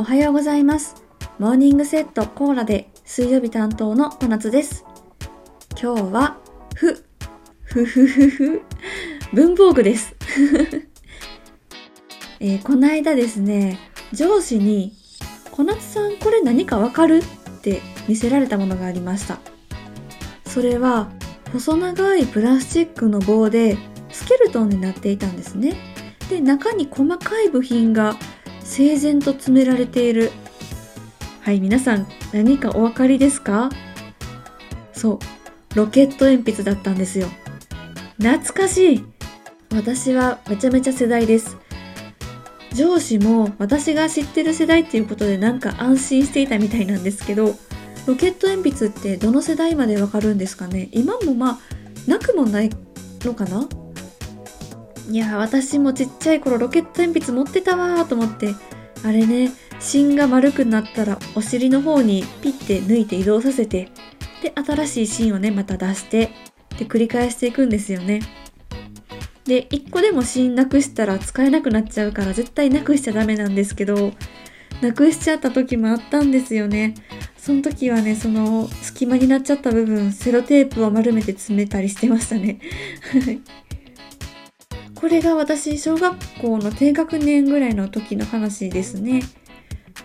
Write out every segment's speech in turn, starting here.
おはようございます。モーニングセットコーラで水曜日担当の小夏です。今日は、ふ、ふふふふ、文房具です。えーこの間ですね、上司に、小夏さんこれ何かわかる？って見せられたものがありました。それは、細長いプラスチックの棒でスケルトンになっていたんですね。で、中に細かい部品が整然と詰められている。はい、皆さん何かお分かりですか？そう、ロケット鉛筆だったんですよ。懐かしい私はめちゃめちゃ世代です。上司も私が知ってる世代っていうことでなんか安心していたみたいなんですけど、ロケット鉛筆ってどの世代までわかるんですかね？今もまあ、なくもないのかな？いや私もちっちゃい頃ロケット鉛筆持ってたわーと思ってあれね芯が丸くなったらお尻の方にピッて抜いて移動させてで新しい芯をねまた出してで繰り返していくんですよね。で1個でも芯なくしたら使えなくなっちゃうから絶対なくしちゃダメなんですけどなくしちゃった時もあったんですよね。その時はねその隙間になっちゃった部分セロテープを丸めて詰めたりしてましたね。これが私小学校の低学年ぐらいの時の話ですね。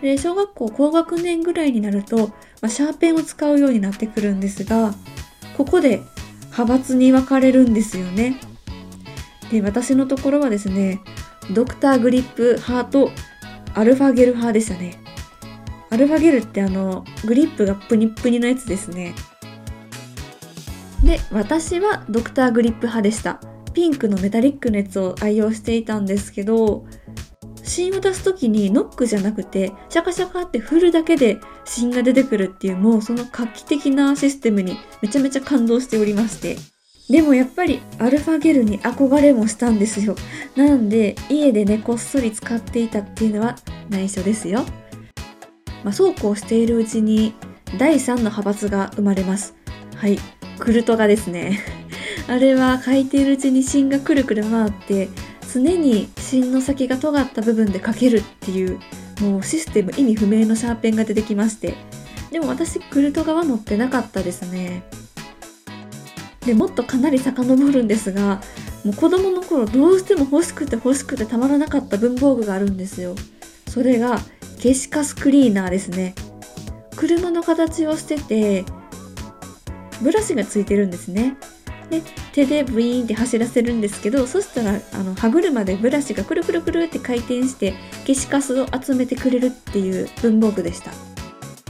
で小学校高学年ぐらいになると、まあ、シャーペンを使うようになってくるんですがここで派閥に分かれるんですよね。で私のところはですねドクターグリップ派とアルファゲル派でしたね。アルファゲルってあのグリップがプニップニのやつですね。で私はドクターグリップ派でした。ピンクのメタリックのやつを愛用していたんですけど芯を出す時にノックじゃなくてシャカシャカって振るだけで芯が出てくるっていうもうその画期的なシステムにめちゃめちゃ感動しておりまして。でもやっぱりアルファゲルに憧れもしたんですよ。なんで家でねこっそり使っていたっていうのは内緒ですよ。まあそうこうしているうちに第3の派閥が生まれます。はい。クルトガですね。あれは書いているうちに芯がくるくる回って常に芯の先が尖った部分で書けるっていうもうシステム意味不明のシャーペンが出てきまして。でも私クルト側乗ってなかったですね。でもっとかなり遡るんですがもう子供の頃どうしても欲しくて欲しくてたまらなかった文房具があるんですよ。それが消しカスクリーナーですね。車の形をしててブラシがついてるんですね。で手でブイーンって走らせるんですけどそしたらあの歯車でブラシがくるくるくるって回転して消しカスを集めてくれるっていう文房具でした。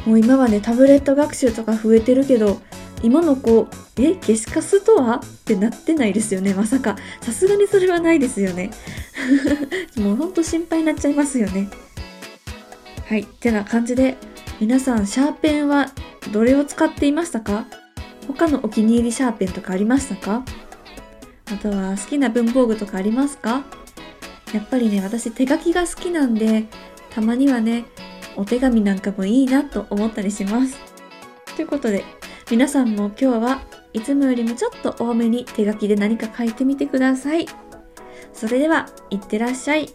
もう今はねタブレット学習とか増えてるけど今の子え消しカスとは？ってなってないですよねまさか。さすがにそれはないですよね。もうほんと心配になっちゃいますよね。はいてな感じで皆さんシャーペンはどれを使っていましたか？他のお気に入りシャーペンとかありましたか？あとは好きな文房具とかありますか？やっぱりね、私手書きが好きなんで、たまにはね、お手紙なんかもいいなと思ったりします。ということで、皆さんも今日はいつもよりもちょっと多めに手書きで何か書いてみてください。それでは、いってらっしゃい。